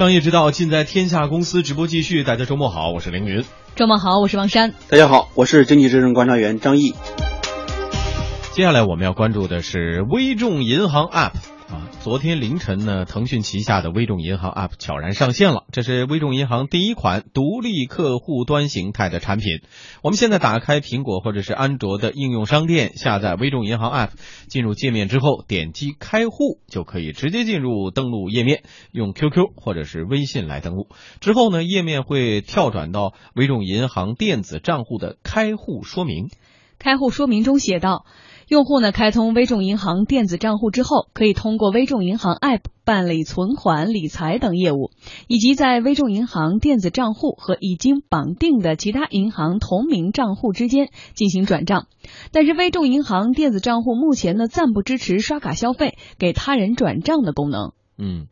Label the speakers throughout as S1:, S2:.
S1: 商业之道尽在天下公司直播继续。大家周末好，我是凌云。
S2: 周末好，我是王珊。
S3: 大家好，我是经济之声观察员张毅。
S1: 接下来我们要关注的是微众银行 App 啊，昨天凌晨呢，腾讯旗下的微众银行 App 悄然上线了。这是微众银行第一款独立客户端形态的产品。我们现在打开苹果或者是安卓的应用商店，下载微众银行 App，进入界面之后，点击开户就可以直接进入登录页面，用 QQ 或者是微信来登录。之后呢，页面会跳转到微众银行电子账户的开户说明。
S2: 开户说明中写道，用户呢开通微众银行电子账户之后，可以通过微众银行 App 办理存款、理财等业务，以及在微众银行电子账户和已经绑定的其他银行同名账户之间进行转账。但是，微众银行电子账户目前呢暂不支持刷卡消费、给他人转账的功能。
S1: 嗯。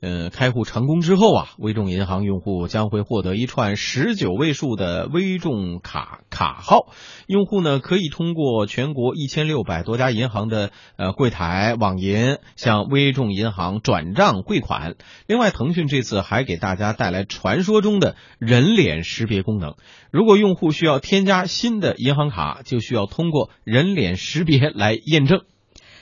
S1: 呃，开户成功之后啊，微众银行用户将会获得一串十九位数的微众卡卡号。用户呢可以通过全国一千六百多家银行的呃柜台、网银向微众银行转账汇款。另外，腾讯这次还给大家带来传说中的人脸识别功能。如果用户需要添加新的银行卡，就需要通过人脸识别来验证。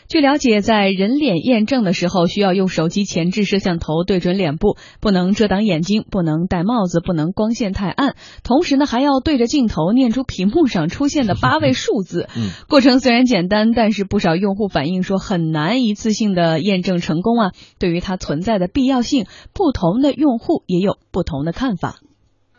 S2: 据了解，在人脸验证的时候，需要用手机前置摄像头对准脸部，不能遮挡眼睛，不能戴帽子，不能光线太暗。同时呢，还要对着镜头念出屏幕上出现的八位数字。
S1: 嗯，
S2: 过程虽然简单，但是不少用户反映说很难一次性的验证成功啊。对于它存在的必要性，不同的用户也有不同的看法。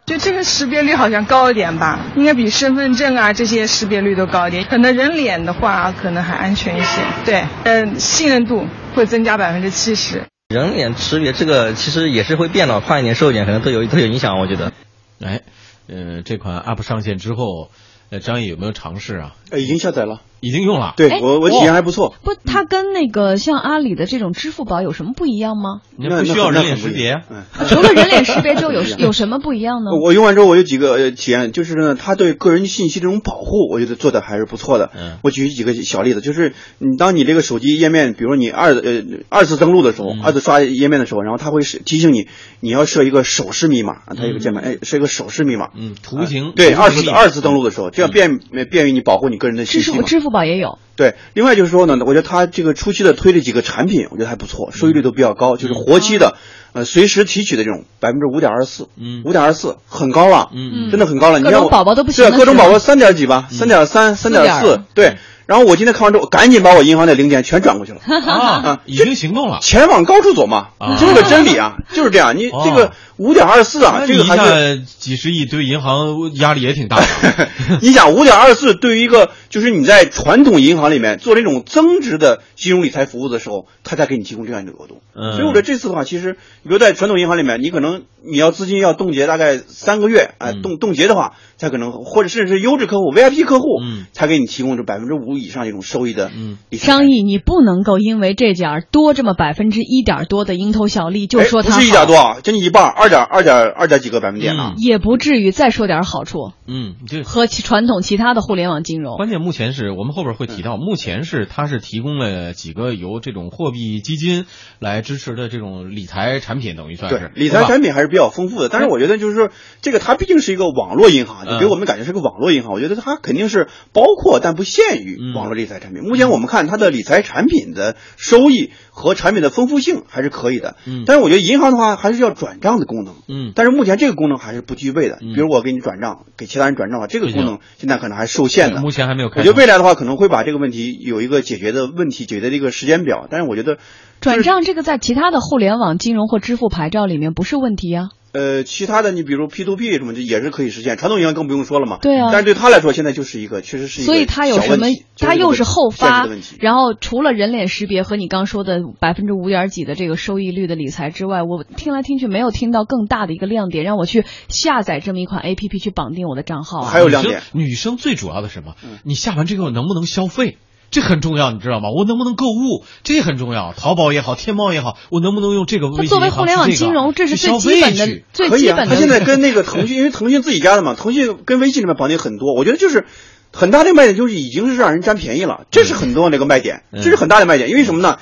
S4: 就这个识别率好像高一点吧，应该比身份证啊这些识别率都高一点。可能人脸的话，可能还安全一些。对，嗯，信任度会增加百分之七十。
S5: 人脸识别这个其实也是会变老，快一点、瘦一点，可能都有都有影响。我觉得，
S1: 哎，呃，这款 App 上线之后，呃，张毅有没有尝试啊？
S3: 呃，已经下载了。
S1: 已经用了，
S3: 对我我体验还不错。
S2: 不，它跟那个像阿里的这种支付宝有什么不一样吗？
S1: 你不需要人脸识别。
S2: 除了人脸识别之后，有有什么不一样呢？
S3: 我用完之后，我有几个体验，就是呢，它对个人信息这种保护，我觉得做的还是不错的。
S1: 嗯，
S3: 我举几个小例子，就是你当你这个手机页面，比如你二呃二次登录的时候，二次刷页面的时候，然后它会提醒你，你要设一个手势密码，它有个键盘，哎，设一个手势密码。
S1: 嗯，图形。
S3: 对，二次二次登录的时候，这样便便于你保护你个人的信息。
S2: 支付支付宝也有。
S3: 对，另外就是说呢，我觉得他这个初期的推这几个产品，我觉得还不错，收益率都比较高，就是活期的，呃，随时提取的这种百分之五点二四，
S1: 嗯，
S3: 五点二四很高了，
S1: 嗯，
S3: 真的很高了。
S2: 各种宝宝都不行。
S3: 对，各种宝宝三点几吧，三点三、三点四，对。然后我今天看完之后，赶紧把我银行的零钱全转过去了
S1: 啊，已经行动了，
S3: 钱往高处走嘛，这是个真理啊，就是这样。你这个五点二四啊，这个还是
S1: 几十亿，对银行压力也挺大的。
S3: 你想五点二四对于一个就是你在传统银行里面做这种增值的金融理财服务的时候，他才给你提供这样一个额度。所以我觉得这次的话，其实比如在传统银行里面，你可能你要资金要冻结大概三个月，哎，冻冻结的话，才可能或者甚至是优质客户 VIP 客户，才给你提供这百分之五。以上这种收益的，
S1: 嗯，
S2: 商议你不能够因为这点儿多这么百分之一点多的蝇头小利就说它
S3: 不是一点多啊，将近一半，二点二点二点几个百分点
S1: 呢，
S2: 也不至于再说点好处，
S1: 嗯，就
S2: 和传统其他的互联网金融，
S1: 关键目前是我们后边会提到，目前是它是提供了几个由这种货币基金来支持的这种理财产品，等于算是。
S3: 理财产品还是比较丰富的，但是我觉得就是说这个它毕竟是一个网络银行，就给我们感觉是个网络银行，我觉得它肯定是包括但不限于。网络理财产品，目前我们看它的理财产品的收益和产品的丰富性还是可以的。
S1: 嗯，
S3: 但是我觉得银行的话还是要转账的功能。
S1: 嗯，
S3: 但是目前这个功能还是不具备的。比如我给你转账，给其他人转账的话，这个功能现在可能还是受限的。
S1: 目前还没有。
S3: 我觉得未来的话可能会把这个问题有一个解决的问题，解决的一个时间表。但是我觉得
S2: 转账这个在其他的互联网金融或支付牌照里面不是问题啊。
S3: 呃，其他的你比如 P to P 什么的也是可以实现，传统银行更不用说了嘛。
S2: 对啊。
S3: 但是对他来说，现在就是一个确实是一个
S2: 所以它有什么？它又是后发，然后除了人脸识别和你刚说的百分之五点几的这个收益率的理财之外，我听来听去没有听到更大的一个亮点，让我去下载这么一款 A P P 去绑定我的账号。
S3: 还有亮点，
S1: 女生最主要的什么？你下完这个能不能消费？这很重要，你知道吗？我能不能购物？这很重要。淘宝也好，天猫也好，我能不能用这个微信
S2: 它作为互联网金融，这是最基本的、最基本的。
S3: 它现在跟那个腾讯，因为腾讯自己家的嘛，腾讯跟微信里面绑定很多。我觉得就是很大的卖点，就是已经是让人占便宜了。这是很多那个卖点，这是很大的卖点。因为什么呢？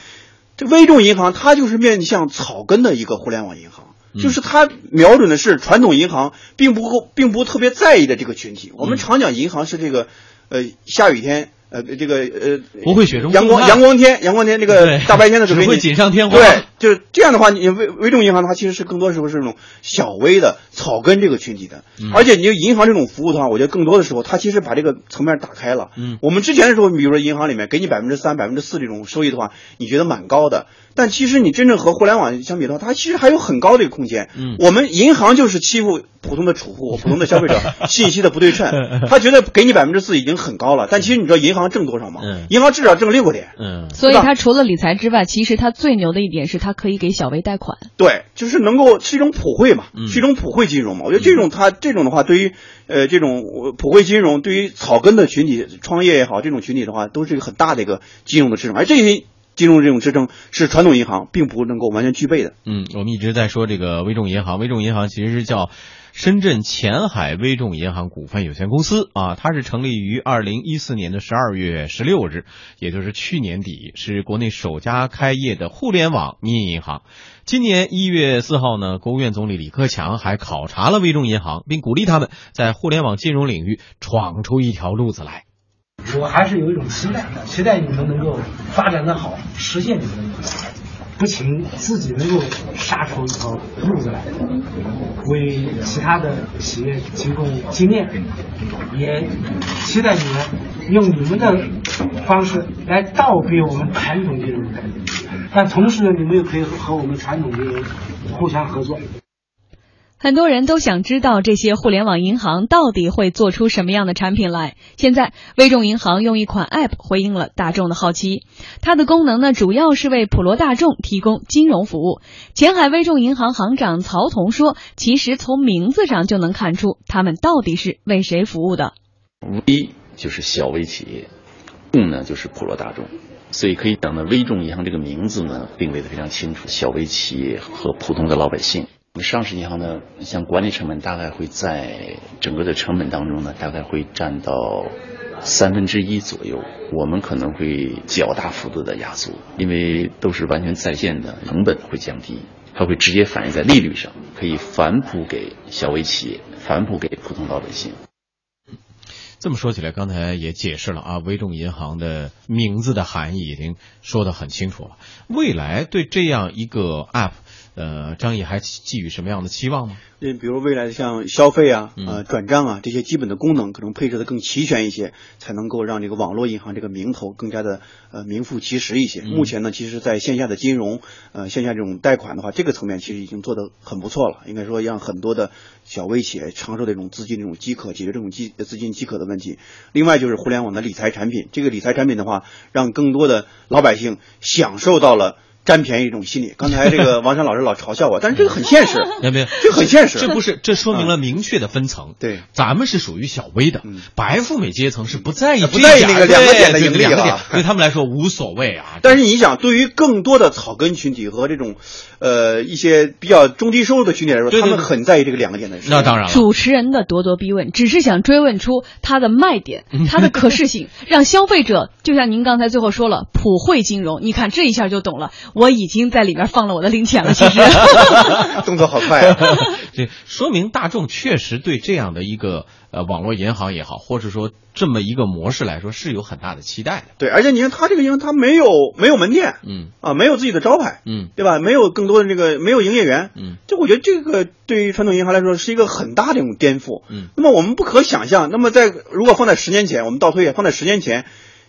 S3: 这微众银行它就是面向草根的一个互联网银行。就是它瞄准的是传统银行并不并不特别在意的这个群体。我们常讲银行是这个，呃，下雨天。呃，这个呃，
S1: 不会雪中
S3: 阳光阳光天，阳光天这个大白天的时候
S1: 会锦上添花。
S3: 对，就是这样的话，你微微众银行的话，其实是更多时候是那种小微的草根这个群体的。而且你就银行这种服务的话，我觉得更多的时候，它其实把这个层面打开了。嗯，我们之前的时候，比如说银行里面给你百分之三、百分之四这种收益的话，你觉得蛮高的。但其实你真正和互联网相比的话，它其实还有很高的一个空间。嗯，我们银行就是欺负普通的储户、普通的消费者，信息的不对称。他觉得给你百分之四已经很高了，但其实你知道银行挣多少吗？嗯，银行至少挣六个点。
S2: 嗯，所以它除了理财之外，其实它最牛的一点是它可以给小微贷款。
S3: 对，就是能够是一种普惠嘛，是一种普惠金融嘛。我觉得这种它这种的话，对于呃这种普惠金融，对于草根的群体创业也好，这种群体的话，都是一个很大的一个金融的支撑，而这些。金融这种支撑是传统银行并不能够完全具备的。
S1: 嗯，我们一直在说这个微众银行，微众银行其实是叫深圳前海微众银行股份有限公司啊，它是成立于二零一四年的十二月十六日，也就是去年底，是国内首家开业的互联网民营银行。今年一月四号呢，国务院总理李克强还考察了微众银行，并鼓励他们在互联网金融领域闯出一条路子来。
S6: 我还是有一种期待，期待你们能够发展的好，实现你们的目标，不仅自己能够杀出一条路子来，为其他的企业提供经验，也期待你们用你们的方式来倒逼我们传统金融，但同时呢，你们又可以和我们传统金融互相合作。
S2: 很多人都想知道这些互联网银行到底会做出什么样的产品来。现在，微众银行用一款 App 回应了大众的好奇。它的功能呢，主要是为普罗大众提供金融服务。前海微众银行行长曹彤说：“其实从名字上就能看出，他们到底是为谁服务的。
S7: 微就是小微企业，众呢就是普罗大众，所以可以等的微众银行这个名字呢定位的非常清楚，小微企业和普通的老百姓。”上市银行呢，像管理成本大概会在整个的成本当中呢，大概会占到三分之一左右。我们可能会较大幅度的压缩，因为都是完全在线的，成本会降低，它会直接反映在利率上，可以反哺给小微企业，反哺给普通老百姓。
S1: 这么说起来，刚才也解释了啊，微众银行的名字的含义已经说得很清楚了。未来对这样一个 App。呃，张毅还寄予什么样的期望吗？
S3: 嗯，比如未来像消费啊、呃转账啊这些基本的功能，可能配置的更齐全一些，才能够让这个网络银行这个名头更加的呃名副其实一些。目前呢，其实在线下的金融，呃线下这种贷款的话，这个层面其实已经做得很不错了。应该说，让很多的小微企业承受这种资金这种饥渴，解决这种饥资金饥渴的问题。另外就是互联网的理财产品，这个理财产品的话，让更多的老百姓享受到了。占便宜一种心理。刚才这个王山老师老嘲笑我，但是这个很现实，
S1: 有没有？
S3: 这很现实，
S1: 这不是这说明了明确的分层。
S3: 对，
S1: 咱们是属于小微的，白富美阶层是不在意
S3: 不在意那个两个点的盈利
S1: 啊，对他们来说无所谓啊。
S3: 但是你想，对于更多的草根群体和这种呃一些比较中低收入的群体来说，他们很在意这个两个点的。
S1: 那当然了。
S2: 主持人的咄咄逼问，只是想追问出它的卖点，它的可视性，让消费者就像您刚才最后说了，普惠金融，你看这一下就懂了。我已经在里。里边放了我的零钱了，其实
S3: 动作好快啊！
S1: 这说明大众确实对这样的一个呃网络银行也好，或者说这么一个模式来说是有很大的期待的。
S3: 对，而且你看他这个银行，他没有没有门店，嗯啊，没有自己的招牌，嗯，对吧？没有更多的这个没有营业员，嗯，就我觉得这个对于传统银行来说是一个很大的一种颠覆。嗯，那么我们不可想象，那么在如果放在十年前，我们倒推放在十年前。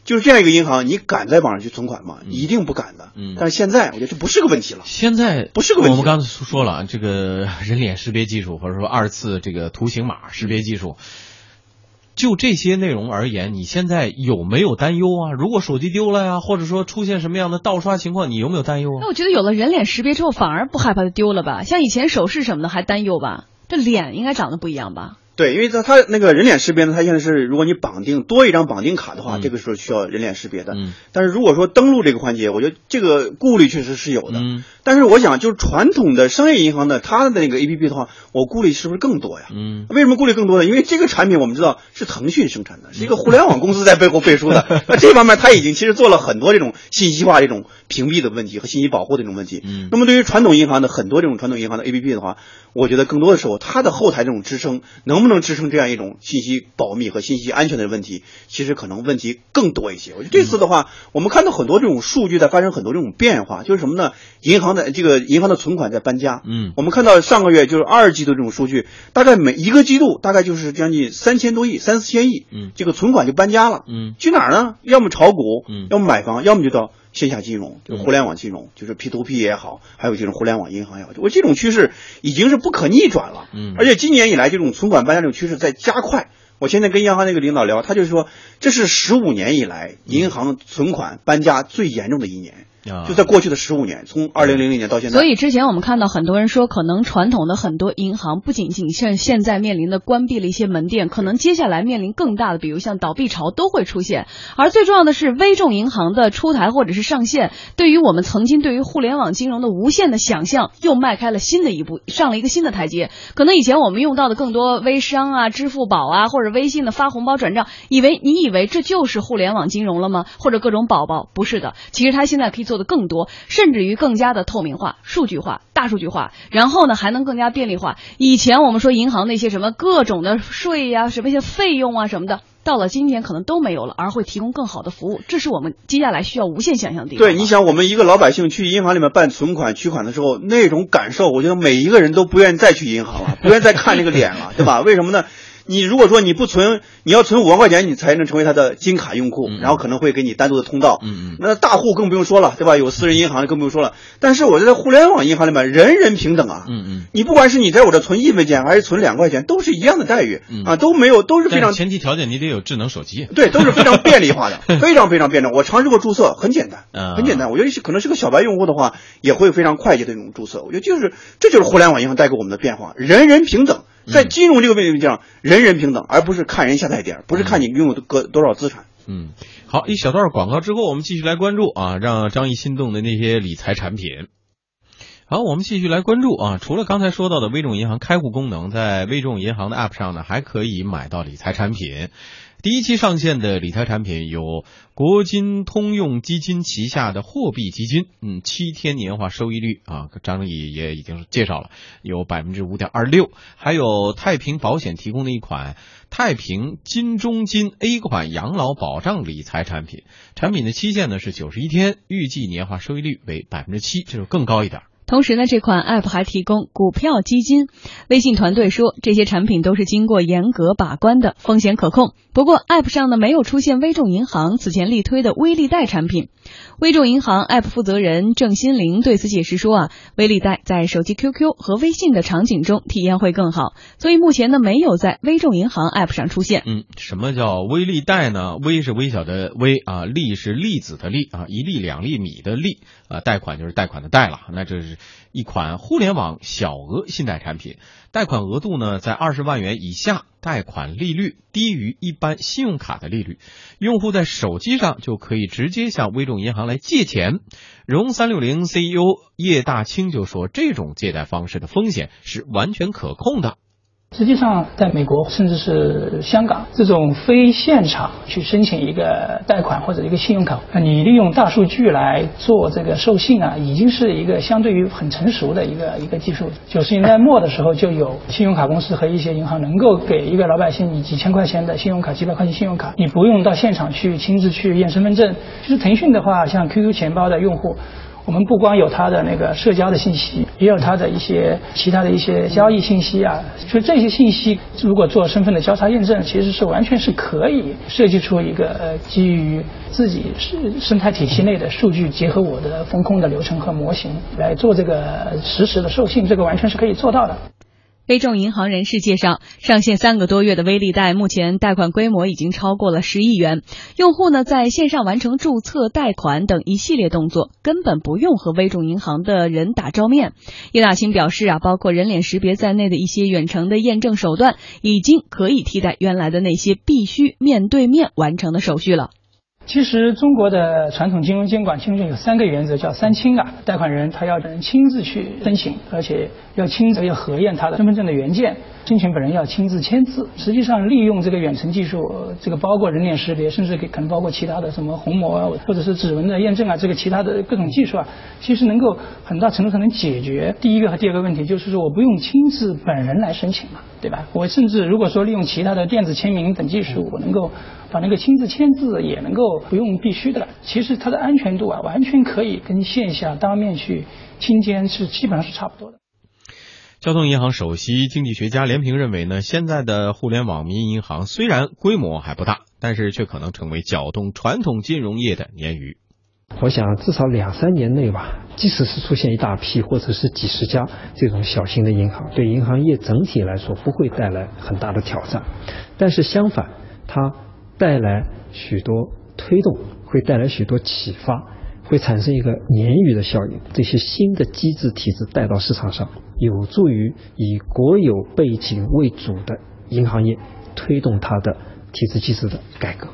S3: 就是这样一个银行，你敢在网上去存款吗？一定不敢的。嗯，但是现在我觉得这不是个问题了。
S1: 现在
S3: 不是个问题。
S1: 我们刚才说了，这个人脸识别技术或者说二次这个图形码识别技术，就这些内容而言，你现在有没有担忧啊？如果手机丢了呀，或者说出现什么样的盗刷情况，你有没有担忧啊？
S2: 那我觉得有了人脸识别之后，反而不害怕它丢了吧？像以前首饰什么的还担忧吧？这脸应该长得不一样吧？
S3: 对，因为它它那个人脸识别呢，它现在是如果你绑定多一张绑定卡的话，这个时候需要人脸识别的。嗯。但是如果说登录这个环节，我觉得这个顾虑确实是有的。嗯。但是我想，就是传统的商业银行的它的那个 A P P 的话，我顾虑是不是更多呀？
S1: 嗯，
S3: 为什么顾虑更多呢？因为这个产品我们知道是腾讯生产的，是一个互联网公司在背后背书的。那这方面它已经其实做了很多这种信息化这种屏蔽的问题和信息保护的这种问题。
S1: 嗯，
S3: 那么对于传统银行的很多这种传统银行的 A P P 的话，我觉得更多的时候它的后台这种支撑能不能支撑这样一种信息保密和信息安全的问题，其实可能问题更多一些。我觉得这次的话，我们看到很多这种数据在发生很多这种变化，就是什么呢？银行的这个银行的存款在搬家。
S1: 嗯，
S3: 我们看到上个月就是二季度这种数据，大概每一个季度大概就是将近三千多亿、三四千亿。
S1: 嗯，
S3: 这个存款就搬家了。
S1: 嗯，
S3: 去哪儿呢？要么炒股，
S1: 嗯，
S3: 要么买房，要么就到线下金融，就互联网金融，就是 P to P 也好，还有这种互联网银行也好，我这种趋势已经是不可逆转了。
S1: 嗯，
S3: 而且今年以来这种存款搬家这种趋势在加快。我现在跟央行那个领导聊，他就是说，这是十五年以来银行存款搬家最严重的一年。就在过去的十五年，从二零零零年到现在。
S2: 所以之前我们看到很多人说，可能传统的很多银行不仅仅像现在面临的关闭了一些门店，可能接下来面临更大的，比如像倒闭潮都会出现。而最重要的是，微众银行的出台或者是上线，对于我们曾经对于互联网金融的无限的想象，又迈开了新的一步，上了一个新的台阶。可能以前我们用到的更多微商啊、支付宝啊，或者微信的发红包转账，以为你以为这就是互联网金融了吗？或者各种宝宝？不是的，其实它现在可以做做的更多。甚至于更加的透明化、数据化、大数据化，然后呢还能更加便利化。以前我们说银行那些什么各种的税呀、什么一些费用啊什么的，到了今天可能都没有了，而会提供更好的服务。这是我们接下来需要无限想象的地方。
S3: 对，你想我们一个老百姓去银行里面办存款、取款的时候，那种感受，我觉得每一个人都不愿意再去银行了，不愿意再看那个脸了，对吧？为什么呢？你如果说你不存，你要存五万块钱，你才能成为他的金卡用户，然后可能会给你单独的通道。
S1: 嗯嗯。
S3: 那大户更不用说了，对吧？有私人银行更不用说了。但是我觉得互联网银行里面人人平等啊。
S1: 嗯嗯。
S3: 你不管是你在我这存一分钱还是存两块钱，都是一样的待遇啊，都没有都是非常。
S1: 前提条件你得有智能手机。
S3: 对，都是非常便利化的，非常非常便利。我尝试过注册，很简单，很简单。我觉得可能是个小白用户的话，也会非常快捷的这种注册。我觉得就是这就是互联网银行带给我们的变化，人人平等。在金融这个问题上，人人平等，而不是看人下菜碟，不是看你拥有多多少资产。
S1: 嗯，好，一小段广告之后，我们继续来关注啊，让张毅心动的那些理财产品。好，我们继续来关注啊，除了刚才说到的微众银行开户功能，在微众银行的 App 上呢，还可以买到理财产品。第一期上线的理财产品有国金通用基金旗下的货币基金，嗯，七天年化收益率啊，张毅也已经介绍了，有百分之五点二六。还有太平保险提供的一款太平金中金 A 款养老保障理财产品，产品的期限呢是九十一天，预计年化收益率为百分之七，这就更高一点。
S2: 同时呢，这款 App 还提供股票基金。微信团队说，这些产品都是经过严格把关的，风险可控。不过，App 上呢没有出现微众银行此前力推的微利贷产品。微众银行 App 负责人郑新林对此解释说啊，微利贷在手机 QQ 和微信的场景中体验会更好，所以目前呢没有在微众银行 App 上出现。
S1: 嗯，什么叫微利贷呢？微是微小的微啊，利是粒子的粒啊，一粒两粒米的粒啊，贷款就是贷款的贷了，那这是。一款互联网小额信贷产品，贷款额度呢在二十万元以下，贷款利率低于一般信用卡的利率，用户在手机上就可以直接向微众银行来借钱。融三六零 CEO 叶大清就说，这种借贷方式的风险是完全可控的。
S8: 实际上，在美国甚至是香港，这种非现场去申请一个贷款或者一个信用卡，你利用大数据来做这个授信啊，已经是一个相对于很成熟的一个一个技术。九十年代末的时候，就有信用卡公司和一些银行能够给一个老百姓你几千块钱的信用卡、几百块钱信用卡，你不用到现场去亲自去验身份证。其实腾讯的话，像 QQ 钱包的用户。我们不光有他的那个社交的信息，也有他的一些其他的一些交易信息啊。所以这些信息，如果做身份的交叉验证，其实是完全是可以设计出一个呃基于自己生生态体系内的数据，结合我的风控的流程和模型来做这个实时的授信，这个完全是可以做到的。
S2: 微众银行人士介绍，上线三个多月的微利贷，目前贷款规模已经超过了十亿元。用户呢，在线上完成注册、贷款等一系列动作，根本不用和微众银行的人打照面。叶大清表示啊，包括人脸识别在内的一些远程的验证手段，已经可以替代原来的那些必须面对面完成的手续了。
S8: 其实中国的传统金融监管其中有三个原则，叫三清啊。贷款人他要人亲自去申请，而且要亲自要核验他的身份证的原件，申请本人要亲自签字。实际上，利用这个远程技术，这个包括人脸识别，甚至可能包括其他的什么虹膜啊，或者是指纹的验证啊，这个其他的各种技术啊，其实能够很大程度上能解决第一个和第二个问题，就是说我不用亲自本人来申请了，对吧？我甚至如果说利用其他的电子签名等技术，我能够。把那个亲自签字也能够不用必须的了，其实它的安全度啊，完全可以跟线下当面去亲签是基本上是差不多的。
S1: 交通银行首席经济学家连平认为呢，现在的互联网民营银行虽然规模还不大，但是却可能成为搅动传统金融业的鲶鱼。
S9: 我想至少两三年内吧，即使是出现一大批或者是几十家这种小型的银行，对银行业整体来说不会带来很大的挑战，但是相反，它。带来许多推动，会带来许多启发，会产生一个鲶鱼的效应。这些新的机制体制带到市场上，有助于以国有背景为主的银行业推动它的体制机制的改革。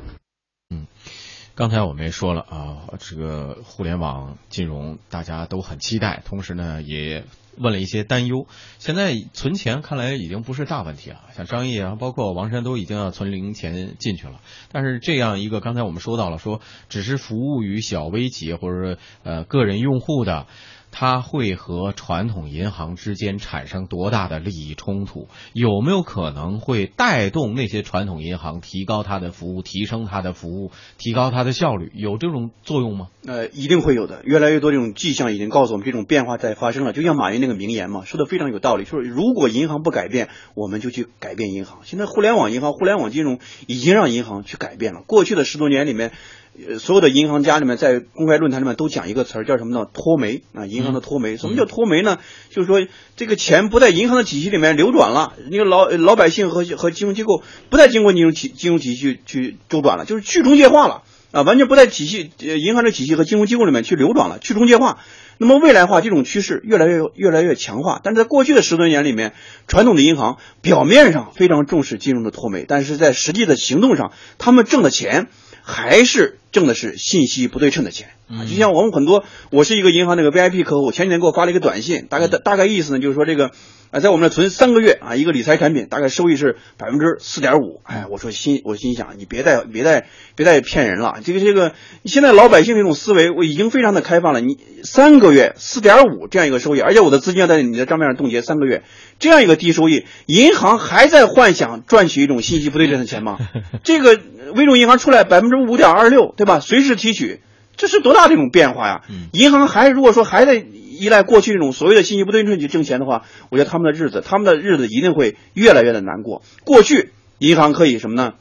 S1: 刚才我们也说了啊，这个互联网金融大家都很期待，同时呢也。问了一些担忧，现在存钱看来已经不是大问题了。像张毅啊，包括王山都已经要存零钱进去了。但是这样一个，刚才我们说到了，说只是服务于小微企业或者说呃个人用户的。它会和传统银行之间产生多大的利益冲突？有没有可能会带动那些传统银行提高它的服务、提升它的服务、提高它的效率？有这种作用吗？
S3: 呃，一定会有的。越来越多这种迹象已经告诉我们，这种变化在发生了。就像马云那个名言嘛，说的非常有道理，说如果银行不改变，我们就去改变银行。现在互联网银行、互联网金融已经让银行去改变了。过去的十多年里面。呃，所有的银行家里面，在公开论坛里面都讲一个词儿，叫什么呢？脱媒啊，银行的脱媒。什么叫脱媒呢？就是说，这个钱不在银行的体系里面流转了，那个老老百姓和和金融机构不再经过金融体金融体系去周转了，就是去中介化了啊，完全不在体系银行的体系和金融机构里面去流转了，去中介化。那么未来化这种趋势越来越越来越强化，但是在过去的十多年里面，传统的银行表面上非常重视金融的脱媒，但是在实际的行动上，他们挣的钱。还是挣的是信息不对称的钱啊！就像我们很多，我是一个银行那个 VIP 客户，前几天给我发了一个短信，大概大大概意思呢，就是说这个。啊，在我们那存三个月啊，一个理财产品大概收益是百分之四点五。哎，我说心，我心想，你别再别再别再骗人了。这个这个，现在老百姓这种思维我已经非常的开放了。你三个月四点五这样一个收益，而且我的资金要在你的账面上冻结三个月，这样一个低收益，银行还在幻想赚取一种信息不对称的钱吗？这个微众银行出来百分之五点二六，对吧？随时提取，这是多大的一种变化呀？银行还如果说还在。依赖过去那种所谓的信息不对称去挣钱的话，我觉得他们的日子，他们的日子一定会越来越的难过。过去银行可以什么呢？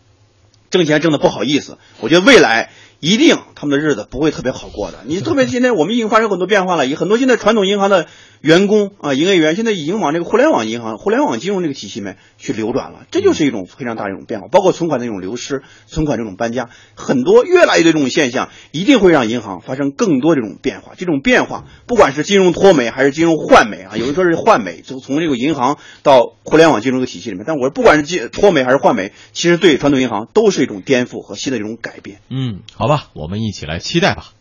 S3: 挣钱挣的不好意思。我觉得未来一定他们的日子不会特别好过的。你特别现在我们已经发生很多变化了，以很多现在传统银行的。员工啊，营业员现在已经往这个互联网银行、互联网金融这个体系里面去流转了，这就是一种非常大的一种变化，包括存款的一种流失、存款这种搬家，很多越来越多这种现象，一定会让银行发生更多这种变化。这种变化，不管是金融脱媒还是金融换媒啊，有人说是换媒，就从这个银行到互联网金融的体系里面。但我，不管是金脱媒还是换媒，其实对传统银行都是一种颠覆和新的一种改变。
S1: 嗯，好吧，我们一起来期待吧。